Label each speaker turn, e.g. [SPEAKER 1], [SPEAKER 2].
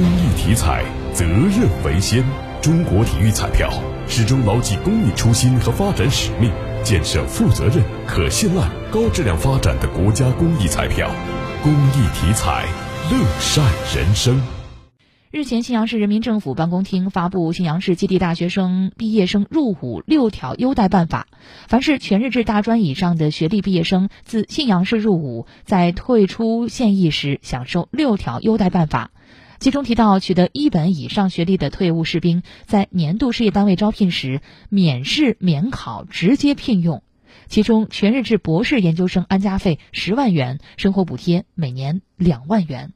[SPEAKER 1] 公益体彩，责任为先。中国体育彩票始终牢记公益初心和发展使命，建设负责任、可信赖、高质量发展的国家公益彩票。公益体彩，乐善人生。
[SPEAKER 2] 日前，信阳市人民政府办公厅发布《信阳市基地大学生毕业生入伍六条优待办法》，凡是全日制大专以上的学历毕业生自信阳市入伍，在退出现役时享受六条优待办法。其中提到，取得一本以上学历的退伍士兵，在年度事业单位招聘时免试免考直接聘用，其中全日制博士研究生安家费十万元，生活补贴每年两万元。